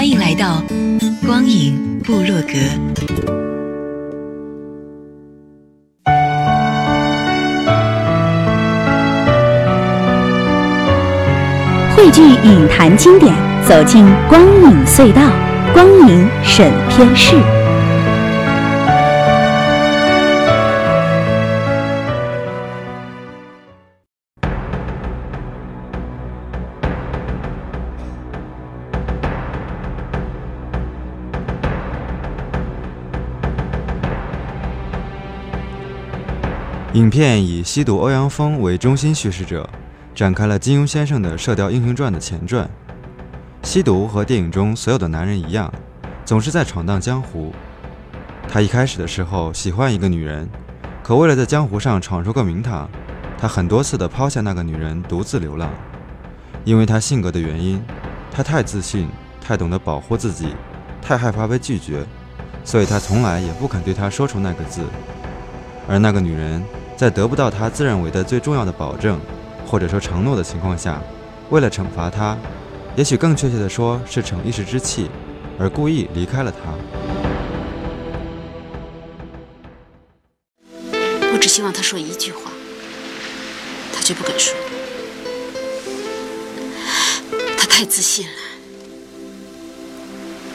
欢迎来到。光影部落格，汇聚影坛经典，走进光影隧道，光影审片室。影片以吸毒欧阳锋为中心叙事者，展开了金庸先生的《射雕英雄传》的前传。吸毒和电影中所有的男人一样，总是在闯荡江湖。他一开始的时候喜欢一个女人，可为了在江湖上闯出个名堂，他很多次的抛下那个女人，独自流浪。因为他性格的原因，他太自信，太懂得保护自己，太害怕被拒绝，所以他从来也不肯对她说出那个字。而那个女人。在得不到他自认为的最重要的保证，或者说承诺的情况下，为了惩罚他，也许更确切的说是逞一时之气，而故意离开了他。我只希望他说一句话，他却不肯说。他太自信了，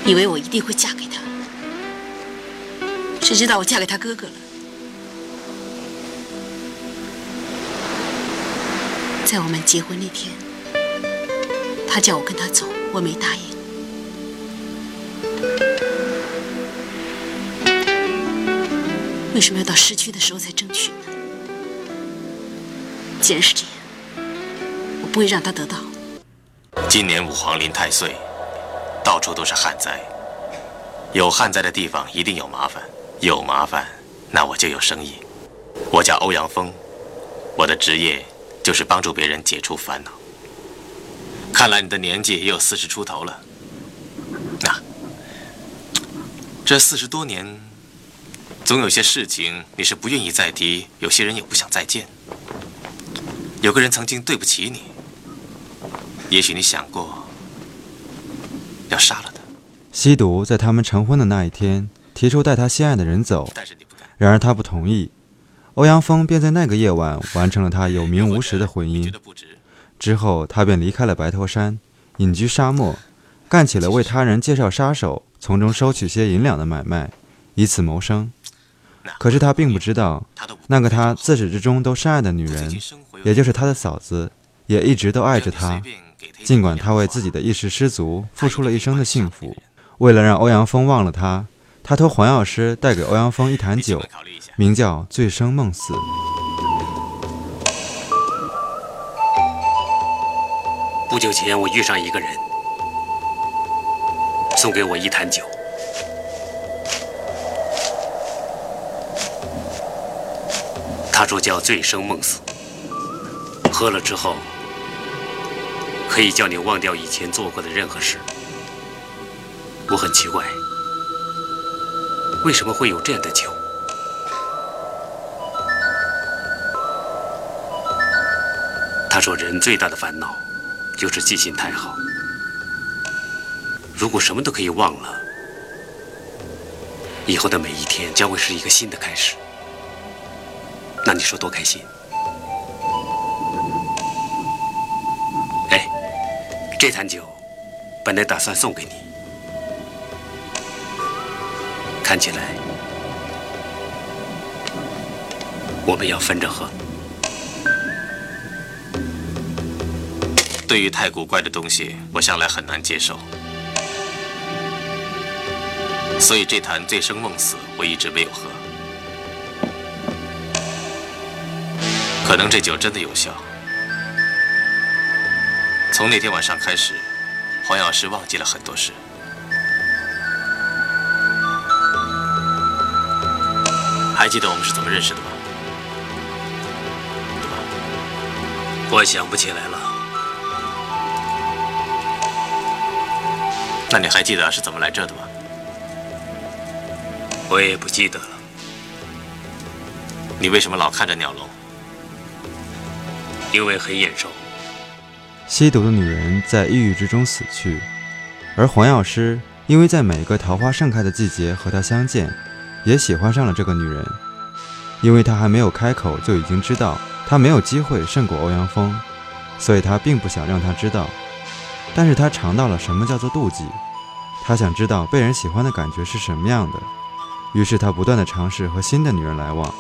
以为我一定会嫁给他，谁知道我嫁给他哥哥了。在我们结婚那天，他叫我跟他走，我没答应。为什么要到失去的时候才争取呢？既然是这样，我不会让他得到。今年五黄临太岁，到处都是旱灾。有旱灾的地方一定有麻烦，有麻烦，那我就有生意。我叫欧阳锋，我的职业。就是帮助别人解除烦恼。看来你的年纪也有四十出头了。那这四十多年，总有些事情你是不愿意再提，有些人也不想再见。有个人曾经对不起你，也许你想过要杀了他。吸毒在他们成婚的那一天提出带他心爱的人走，然而他不同意。欧阳锋便在那个夜晚完成了他有名无实的婚姻。之后，他便离开了白头山，隐居沙漠，干起了为他人介绍杀手，从中收取些银两的买卖，以此谋生。可是他并不知道，那个他自始至终都深爱的女人，也就是他的嫂子，也一直都爱着他。尽管他为自己的一时失足付出了一生的幸福，为了让欧阳锋忘了他，他托黄药师带给欧阳锋一坛酒。名叫醉生梦死。不久前，我遇上一个人，送给我一坛酒。他说叫醉生梦死，喝了之后可以叫你忘掉以前做过的任何事。我很奇怪，为什么会有这样的酒？他说：“人最大的烦恼就是记性太好。如果什么都可以忘了，以后的每一天将会是一个新的开始。那你说多开心？哎，这坛酒本来打算送给你，看起来我们要分着喝。”对于太古怪的东西，我向来很难接受，所以这坛醉生梦死我一直没有喝。可能这酒真的有效。从那天晚上开始，黄药师忘记了很多事。还记得我们是怎么认识的吗？我想不起来了。那你还记得是怎么来这的吗？我也不记得了。你为什么老看着鸟笼？因为很眼熟。吸毒的女人在抑郁之中死去，而黄药师因为在每个桃花盛开的季节和她相见，也喜欢上了这个女人。因为他还没有开口，就已经知道他没有机会胜过欧阳锋，所以他并不想让他知道。但是他尝到了什么叫做妒忌，他想知道被人喜欢的感觉是什么样的。于是他不断的尝试和新的女人来往，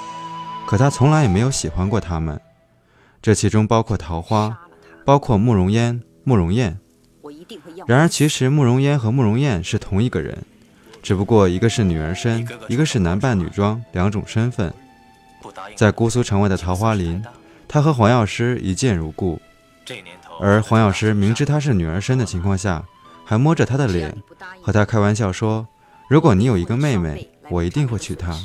可他从来也没有喜欢过她们。这其中包括桃花，包括慕容嫣、慕容燕。然而其实慕容嫣和慕容燕是同一个人，只不过一个是女儿身，一个是男扮女装，两种身份。在姑苏城外的桃花林，他和黄药师一见如故。而黄药师明知他是女儿身的情况下，还摸着他的脸，和他开玩笑说：“如果你有一个妹妹，我一定会娶她。”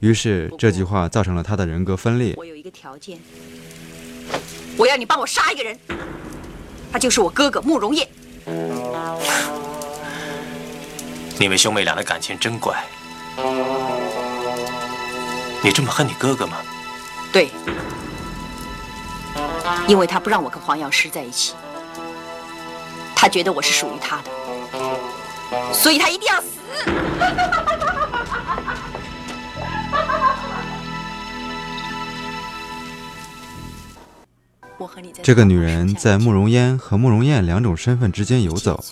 于是这句话造成了他的人格分裂。我有一个条件，我要你帮我杀一个人，他就是我哥哥慕容烨。你们兄妹俩的感情真怪。你这么恨你哥哥吗？对，因为他不让我跟黄药师在一起，他觉得我是属于他的，所以他一定要死。这个女人在慕容嫣和慕容燕两种身份之间游走，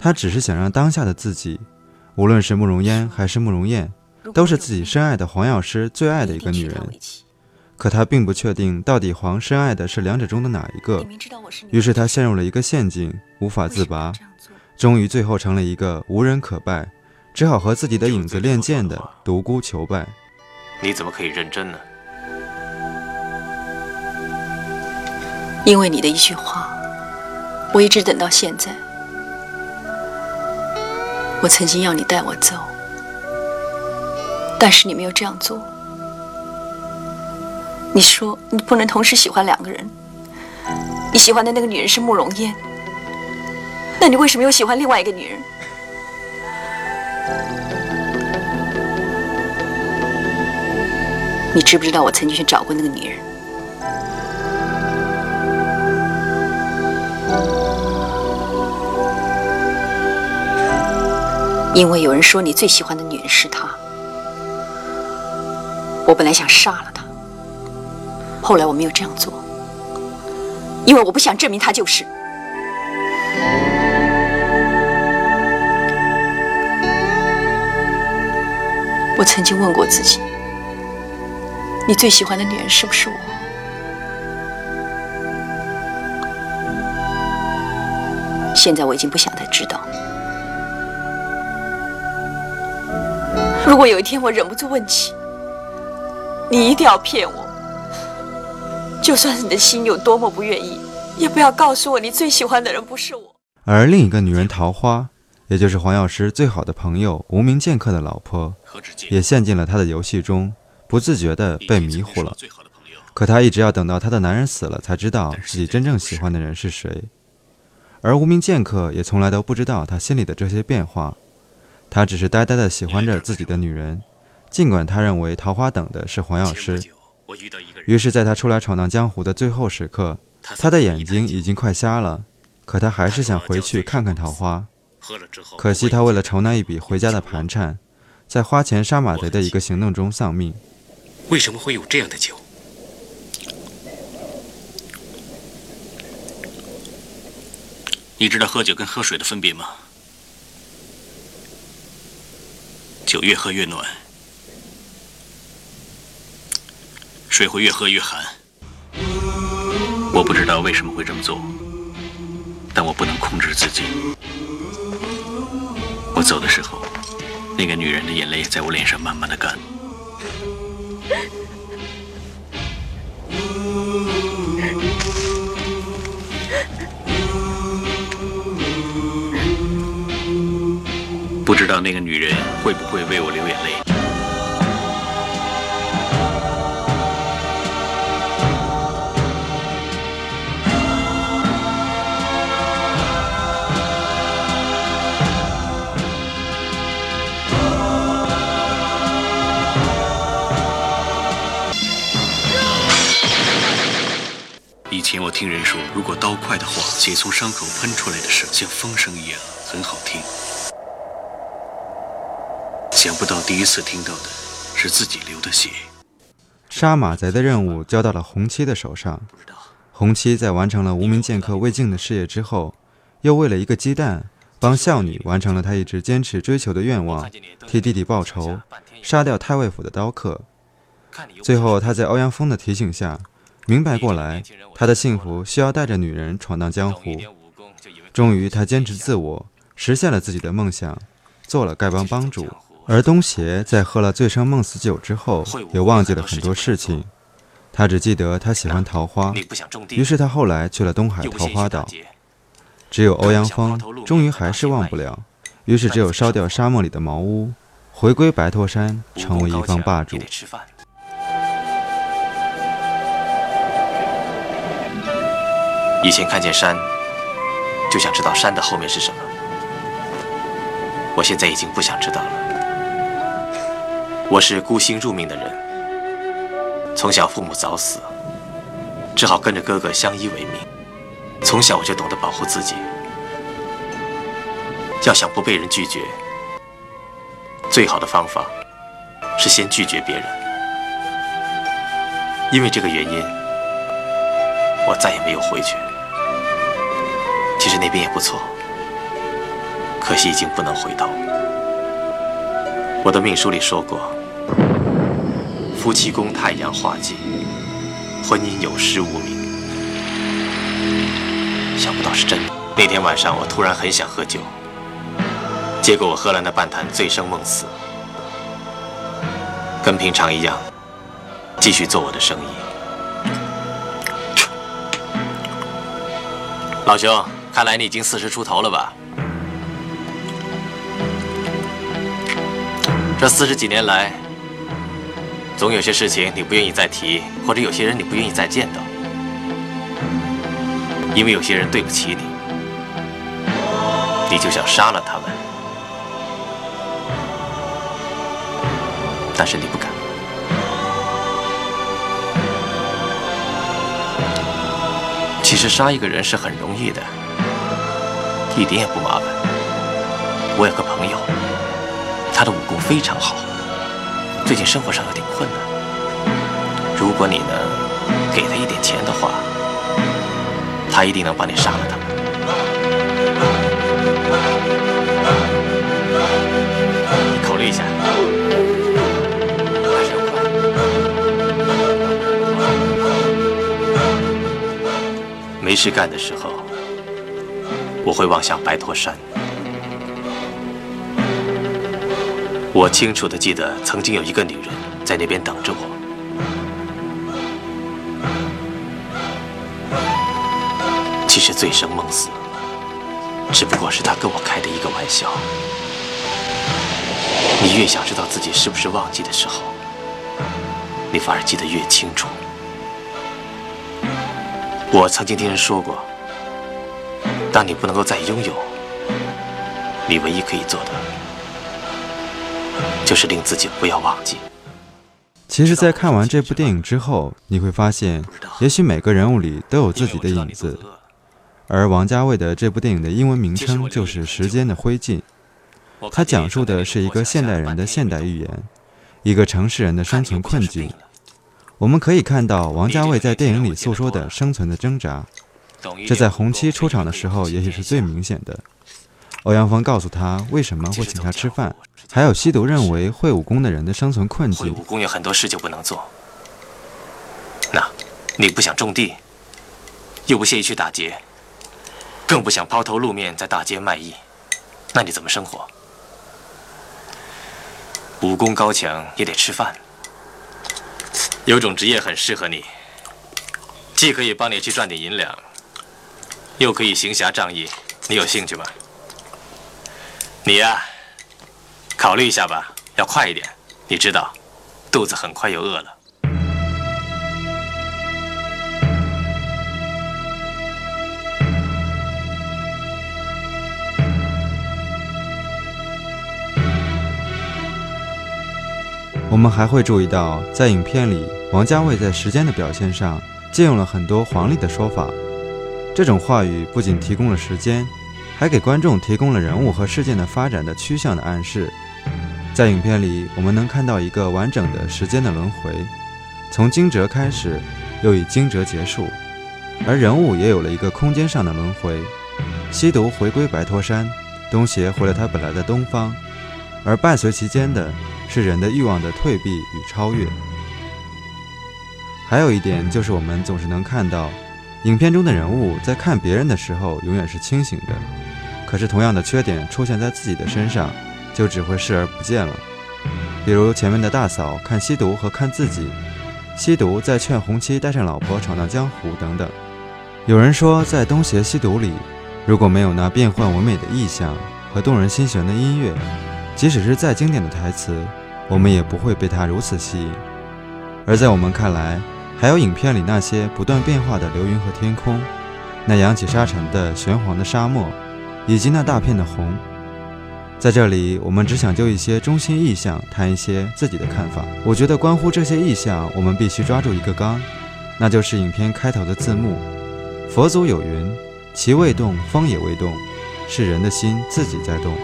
她只是想让当下的自己，无论是慕容嫣还是慕容燕。都是自己深爱的黄药师最爱的一个女人，可他并不确定到底黄深爱的是两者中的哪一个，于是他陷入了一个陷阱，无法自拔，终于最后成了一个无人可拜，只好和自己的影子练剑的独孤求败。你怎么可以认真呢？因为你的一句话，我一直等到现在。我曾经要你带我走。但是你没有这样做。你说你不能同时喜欢两个人，你喜欢的那个女人是慕容嫣，那你为什么又喜欢另外一个女人？你知不知道我曾经去找过那个女人？因为有人说你最喜欢的女人是她。我本来想杀了她，后来我没有这样做，因为我不想证明她就是。我曾经问过自己，你最喜欢的女人是不是我？现在我已经不想再知道。如果有一天我忍不住问起，你一定要骗我，就算是你的心有多么不愿意，也不要告诉我你最喜欢的人不是我。而另一个女人桃花，也就是黄药师最好的朋友无名剑客的老婆，也陷进了他的游戏中，不自觉地被迷糊了。可她一直要等到她的男人死了，才知道自己真正喜欢的人是谁。而无名剑客也从来都不知道她心里的这些变化，他只是呆呆的喜欢着自己的女人。尽管他认为桃花等的是黄药师，于是，在他出来闯荡江湖的最后时刻，他的眼睛已经快瞎了，可他还是想回去看看桃花。可惜他为了筹那一笔回家的盘缠，在花钱杀马贼的一个行动中丧命。为什么会有这样的酒？你知道喝酒跟喝水的分别吗？酒越喝越暖。水会越喝越寒，我不知道为什么会这么做，但我不能控制自己。我走的时候，那个女人的眼泪在我脸上慢慢的干。不知道那个女人会不会为我流眼泪。以前我听人说如果刀快的话且从伤口喷出来的声像风声一样很好听。想不到第一次听到的是自己流的血。杀马贼的任务交到了红七的手上。红七在完成了无名剑客魏晋的事业之后，又为了一个鸡蛋，帮孝女完成了她一直坚持追求的愿望，替弟弟报仇，杀掉太尉府的刀客。最后，他在欧阳锋的提醒下，明白过来，他的幸福需要带着女人闯荡江湖。终于，他坚持自我，实现了自己的梦想，做了丐帮帮主。而东邪在喝了醉生梦死酒之后，也忘记了很多事情。他只记得他喜欢桃花，于是他后来去了东海桃花岛。只有欧阳锋终于还是忘不了，于是只有烧掉沙漠里的茅屋，回归白驼山，成为一方霸主。以前看见山，就想知道山的后面是什么。我现在已经不想知道了。我是孤星入命的人，从小父母早死，只好跟着哥哥相依为命。从小我就懂得保护自己，要想不被人拒绝，最好的方法是先拒绝别人。因为这个原因，我再也没有回去。其实那边也不错，可惜已经不能回头。我的命书里说过。夫妻宫太阳化忌，婚姻有失无名。想不到是真的。那天晚上，我突然很想喝酒，结果我喝了那半坛，醉生梦死。跟平常一样，继续做我的生意。老兄，看来你已经四十出头了吧？这四十几年来。总有些事情你不愿意再提，或者有些人你不愿意再见到，因为有些人对不起你，你就想杀了他们，但是你不敢。其实杀一个人是很容易的，一点也不麻烦。我有个朋友，他的武功非常好。最近生活上有点困难，如果你能给他一点钱的话，他一定能帮你杀了他。你考虑一下。没事干的时候，我会望向白驼山。我清楚的记得，曾经有一个女人在那边等着我。其实醉生梦死，只不过是她跟我开的一个玩笑。你越想知道自己是不是忘记的时候，你反而记得越清楚。我曾经听人说过，当你不能够再拥有，你唯一可以做的。就是令自己不要忘记。其实，在看完这部电影之后，你会发现，也许每个人物里都有自己的影子。而王家卫的这部电影的英文名称就是《时间的灰烬》，它讲述的是一个现代人的现代寓言，一个城市人的生存困境。我们可以看到王家卫在电影里诉说的生存的挣扎，这在红七出场的时候也许是最明显的。欧阳锋告诉他为什么会请他吃饭，还有吸毒认为会武功的人的生存困境。会武功有很多事就不能做。那，你不想种地，又不屑于去打劫，更不想抛头露面在大街卖艺，那你怎么生活？武功高强也得吃饭。有种职业很适合你，既可以帮你去赚点银两，又可以行侠仗义，你有兴趣吗？你呀，考虑一下吧，要快一点。你知道，肚子很快又饿了。我们还会注意到，在影片里，王家卫在时间的表现上借用了很多黄历的说法。这种话语不仅提供了时间，还给观众提供了人物和事件的发展的趋向的暗示。在影片里，我们能看到一个完整的时间的轮回，从惊蛰开始，又以惊蛰结束，而人物也有了一个空间上的轮回。西毒回归白驼山，东邪回了他本来的东方，而伴随其间的是人的欲望的退避与超越。还有一点就是，我们总是能看到，影片中的人物在看别人的时候永远是清醒的，可是同样的缺点出现在自己的身上，就只会视而不见了。比如前面的大嫂看西毒和看自己，西毒在劝红七带上老婆闯荡江湖等等。有人说，在东邪西毒里。如果没有那变幻唯美的意象和动人心弦的音乐，即使是再经典的台词，我们也不会被它如此吸引。而在我们看来，还有影片里那些不断变化的流云和天空，那扬起沙尘的玄黄的沙漠，以及那大片的红。在这里，我们只想就一些中心意象谈一些自己的看法。我觉得关乎这些意象，我们必须抓住一个纲，那就是影片开头的字幕。佛祖有云。其未动，风也未动，是人的心自己在动。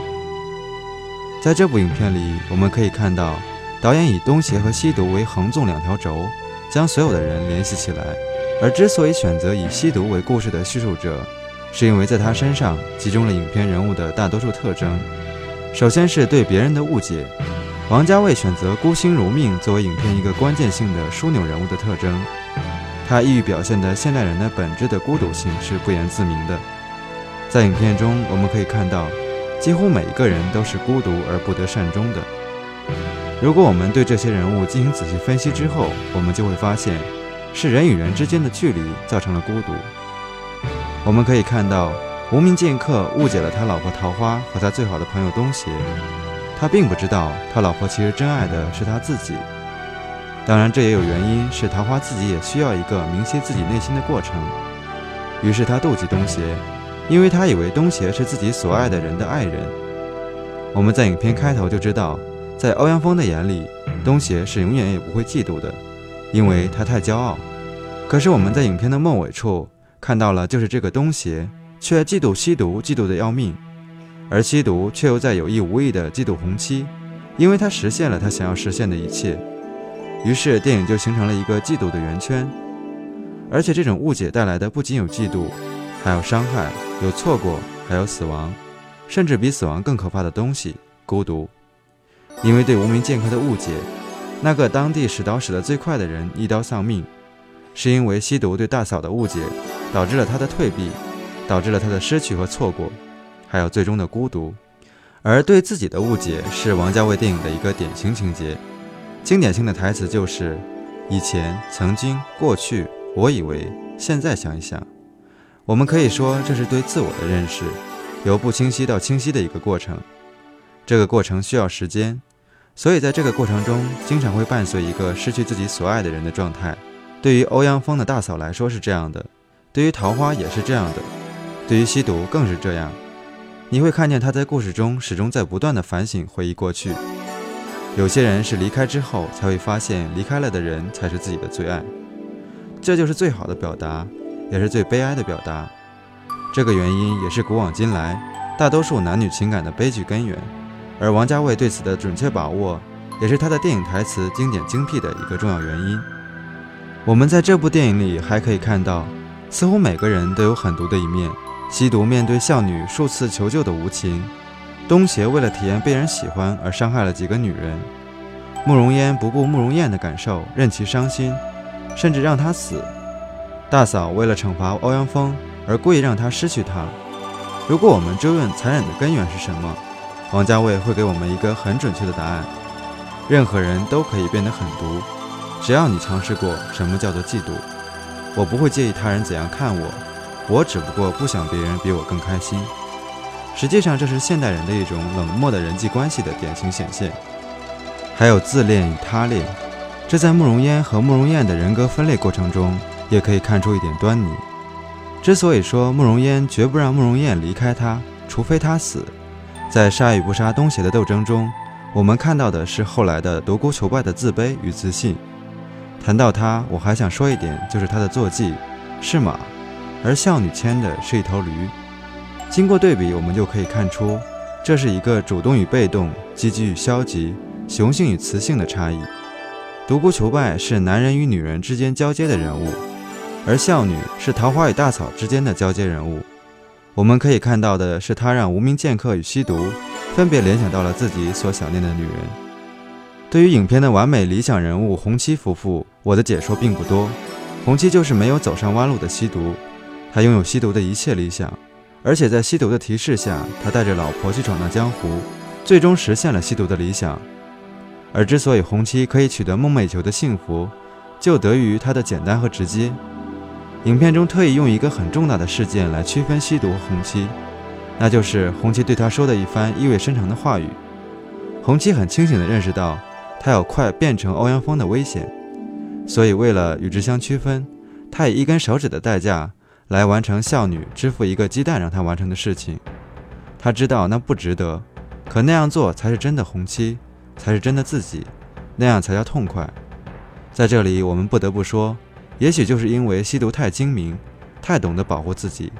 在这部影片里，我们可以看到，导演以东邪和西毒为横纵两条轴，将所有的人联系起来。而之所以选择以西毒为故事的叙述者，是因为在他身上集中了影片人物的大多数特征。首先是对别人的误解，王家卫选择孤星如命作为影片一个关键性的枢纽人物的特征。他意欲表现的现代人的本质的孤独性是不言自明的。在影片中，我们可以看到，几乎每一个人都是孤独而不得善终的。如果我们对这些人物进行仔细分析之后，我们就会发现，是人与人之间的距离造成了孤独。我们可以看到，无名剑客误解了他老婆桃花和他最好的朋友东邪，他并不知道他老婆其实真爱的是他自己。当然，这也有原因，是桃花自己也需要一个明晰自己内心的过程。于是他妒忌东邪，因为他以为东邪是自己所爱的人的爱人。我们在影片开头就知道，在欧阳锋的眼里，东邪是永远也不会嫉妒的，因为他太骄傲。可是我们在影片的末尾处看到了，就是这个东邪却嫉妒吸毒，嫉妒的要命，而吸毒却又在有意无意的嫉妒红七，因为他实现了他想要实现的一切。于是电影就形成了一个嫉妒的圆圈，而且这种误解带来的不仅有嫉妒，还有伤害，有错过，还有死亡，甚至比死亡更可怕的东西——孤独。因为对无名剑客的误解，那个当地使刀使得最快的人一刀丧命，是因为吸毒对大嫂的误解，导致了他的退避，导致了他的失去和错过，还有最终的孤独。而对自己的误解，是王家卫电影的一个典型情节。经典性的台词就是：“以前、曾经、过去，我以为，现在想一想。”我们可以说，这是对自我的认识，由不清晰到清晰的一个过程。这个过程需要时间，所以在这个过程中，经常会伴随一个失去自己所爱的人的状态。对于欧阳锋的大嫂来说是这样的，对于桃花也是这样的，对于吸毒更是这样。你会看见他在故事中始终在不断的反省、回忆过去。有些人是离开之后才会发现，离开了的人才是自己的最爱，这就是最好的表达，也是最悲哀的表达。这个原因也是古往今来大多数男女情感的悲剧根源。而王家卫对此的准确把握，也是他的电影台词经典精辟的一个重要原因。我们在这部电影里还可以看到，似乎每个人都有狠毒的一面：吸毒面对少女数次求救的无情。东邪为了体验被人喜欢而伤害了几个女人，慕容嫣不顾慕容燕的感受，任其伤心，甚至让她死。大嫂为了惩罚欧阳锋而故意让他失去她。如果我们追问残忍的根源是什么，王家卫会给我们一个很准确的答案：任何人都可以变得狠毒，只要你尝试过什么叫做嫉妒。我不会介意他人怎样看我，我只不过不想别人比我更开心。实际上，这是现代人的一种冷漠的人际关系的典型显现。还有自恋与他恋，这在慕容嫣和慕容燕的人格分裂过程中也可以看出一点端倪。之所以说慕容嫣绝不让慕容燕离开他，除非他死，在杀与不杀东邪的斗争中，我们看到的是后来的独孤求败的自卑与自信。谈到他，我还想说一点，就是他的坐骑是马，而孝女牵的是一头驴。经过对比，我们就可以看出，这是一个主动与被动、积极与消极、雄性与雌性的差异。独孤求败是男人与女人之间交接的人物，而孝女是桃花与大草之间的交接人物。我们可以看到的是，他让无名剑客与吸毒分别联想到了自己所想念的女人。对于影片的完美理想人物洪七夫妇，我的解说并不多。洪七就是没有走上弯路的吸毒，他拥有吸毒的一切理想。而且在吸毒的提示下，他带着老婆去闯荡江湖，最终实现了吸毒的理想。而之所以洪七可以取得梦寐以求的幸福，就得益于他的简单和直接。影片中特意用一个很重大的事件来区分吸毒和洪七，那就是洪七对他说的一番意味深长的话语。洪七很清醒地认识到，他有快变成欧阳锋的危险，所以为了与之相区分，他以一根手指的代价。来完成孝女支付一个鸡蛋让他完成的事情，他知道那不值得，可那样做才是真的红妻，才是真的自己，那样才叫痛快。在这里，我们不得不说，也许就是因为吸毒太精明，太懂得保护自己，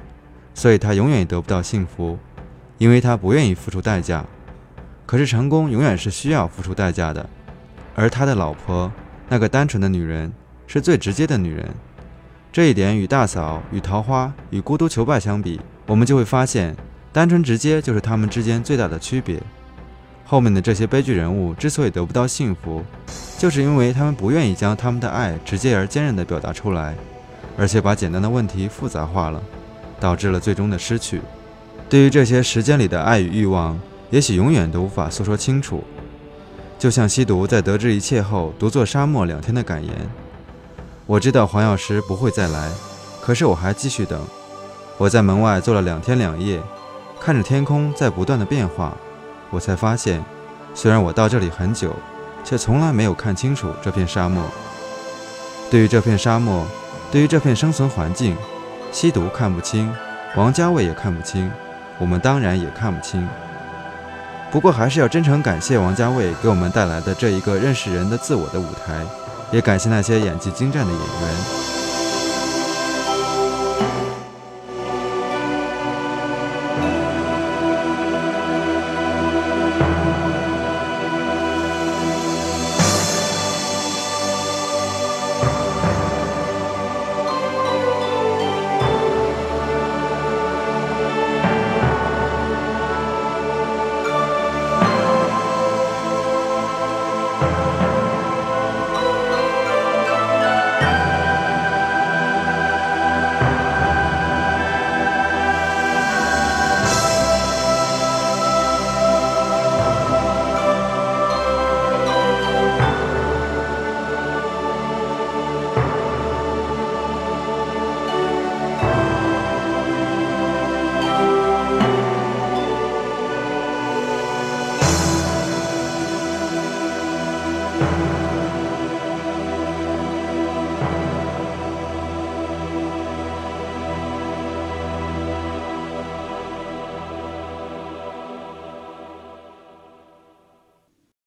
所以他永远也得不到幸福，因为他不愿意付出代价。可是成功永远是需要付出代价的，而他的老婆，那个单纯的女人，是最直接的女人。这一点与大嫂、与桃花、与孤独求败相比，我们就会发现，单纯直接就是他们之间最大的区别。后面的这些悲剧人物之所以得不到幸福，就是因为他们不愿意将他们的爱直接而坚韧地表达出来，而且把简单的问题复杂化了，导致了最终的失去。对于这些时间里的爱与欲望，也许永远都无法诉说清楚。就像吸毒在得知一切后，独坐沙漠两天的感言。我知道黄药师不会再来，可是我还继续等。我在门外坐了两天两夜，看着天空在不断的变化，我才发现，虽然我到这里很久，却从来没有看清楚这片沙漠。对于这片沙漠，对于这片生存环境，吸毒看不清，王家卫也看不清，我们当然也看不清。不过还是要真诚感谢王家卫给我们带来的这一个认识人的自我的舞台。也感谢那些演技精湛的演员。